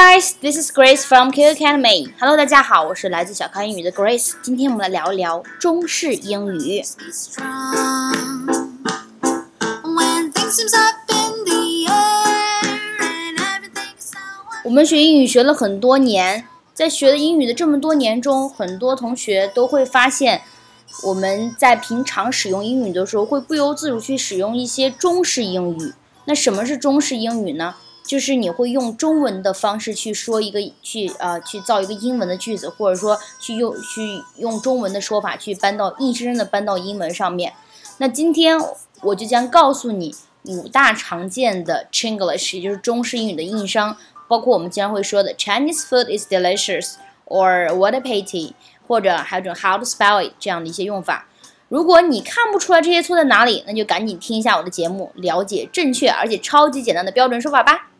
Guys, this is Grace from Q Academy. Hello，大家好，我是来自小康英语的 Grace。今天我们来聊一聊中式英语。我们学英语学了很多年，在学的英语的这么多年中，很多同学都会发现，我们在平常使用英语的时候，会不由自主去使用一些中式英语。那什么是中式英语呢？就是你会用中文的方式去说一个，去呃去造一个英文的句子，或者说去用去用中文的说法去搬到硬生生的搬到英文上面。那今天我就将告诉你五大常见的 Chinglish，也就是中式英语的硬伤。包括我们经常会说的 Chinese food is delicious，or what a pity，或者还有种 how to spell it 这样的一些用法。如果你看不出来这些错在哪里，那就赶紧听一下我的节目，了解正确而且超级简单的标准说法吧。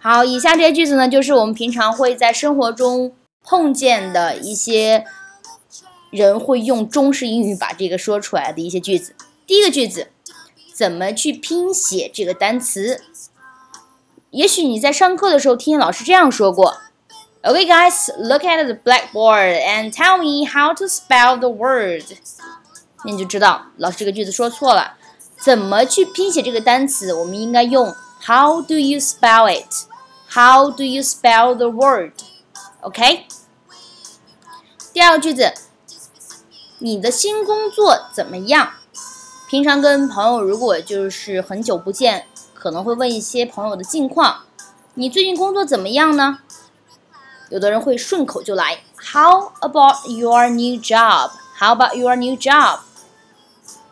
好，以下这些句子呢，就是我们平常会在生活中碰见的一些。人会用中式英语把这个说出来的一些句子。第一个句子，怎么去拼写这个单词？也许你在上课的时候听见老师这样说过：“Okay, guys, look at the blackboard and tell me how to spell the word。”那你就知道老师这个句子说错了。怎么去拼写这个单词？我们应该用 “How do you spell it? How do you spell the word? OK。第二个句子。你的新工作怎么样？平常跟朋友如果就是很久不见，可能会问一些朋友的近况。你最近工作怎么样呢？有的人会顺口就来，How about your new job? How about your new job?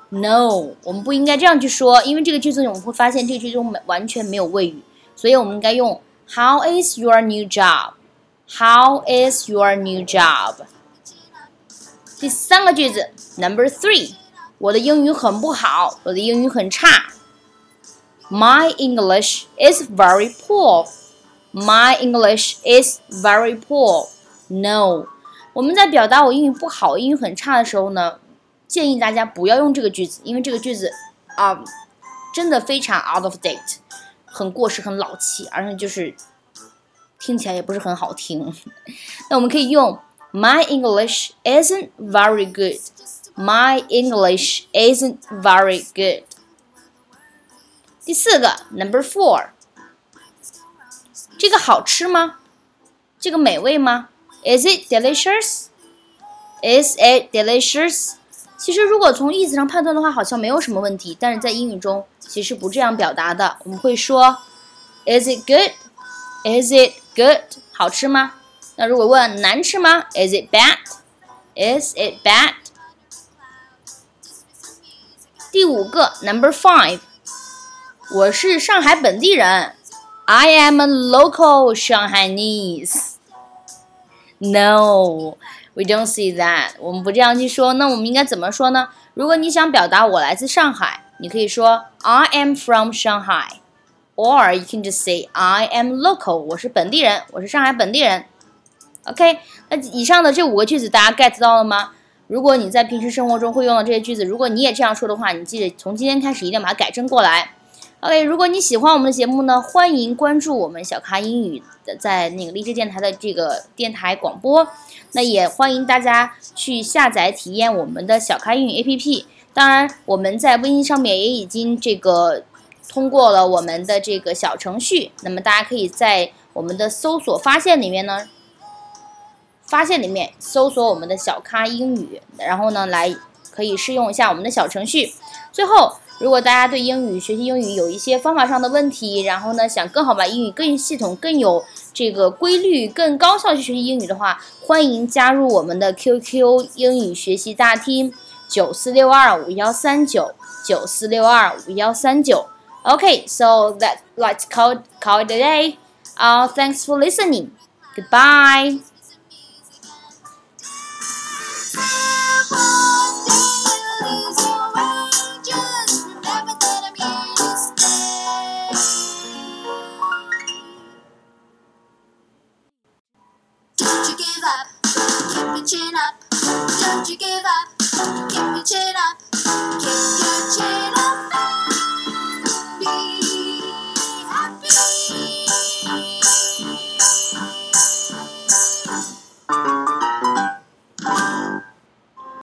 No，我们不应该这样去说，因为这个句子我们会发现这个句中完全没有谓语，所以我们应该用 How is your new job? How is your new job? 第三个句子，Number three，我的英语很不好，我的英语很差。My English is very poor. My English is very poor. No，我们在表达我英语不好、英语很差的时候呢， 建议大家不要用这个句子，因为这个句子啊，真的非常 out of date，很过时、很老气，而且就是听起来也不是很好听。那我们可以用。My English isn't very good. My English isn't very good. 第四个，Number four，这个好吃吗？这个美味吗？Is it delicious? Is it delicious? 其实如果从意思上判断的话，好像没有什么问题。但是在英语中，其实不这样表达的。我们会说，Is it good? Is it good? 好吃吗？那如果问难吃吗？Is it bad? Is it bad? 第五个，Number five，我是上海本地人。I am a local Shanghainese. No, we don't see that. 我们不这样去说。那我们应该怎么说呢？如果你想表达我来自上海，你可以说 I am from Shanghai, or you can just say I am local. 我是本地人，我是上海本地人。OK，那以上的这五个句子大家 get 到了吗？如果你在平时生活中会用到这些句子，如果你也这样说的话，你记得从今天开始一定要把它改正过来。OK，如果你喜欢我们的节目呢，欢迎关注我们小咖英语的在那个荔枝电台的这个电台广播。那也欢迎大家去下载体验我们的小咖英语 APP。当然，我们在微信上面也已经这个通过了我们的这个小程序。那么大家可以在我们的搜索发现里面呢。发现里面搜索我们的小咖英语，然后呢，来可以试用一下我们的小程序。最后，如果大家对英语学习英语有一些方法上的问题，然后呢，想更好把英语更系统、更有这个规律、更高效去学习英语的话，欢迎加入我们的 QQ 英语学习大厅九四六二五幺三九九四六二五幺三九。OK，so that let's call call it a day. Uh, thanks for listening. Goodbye. Up, keep your chin up. Don't you give up. Keep your chin up. Keep your chin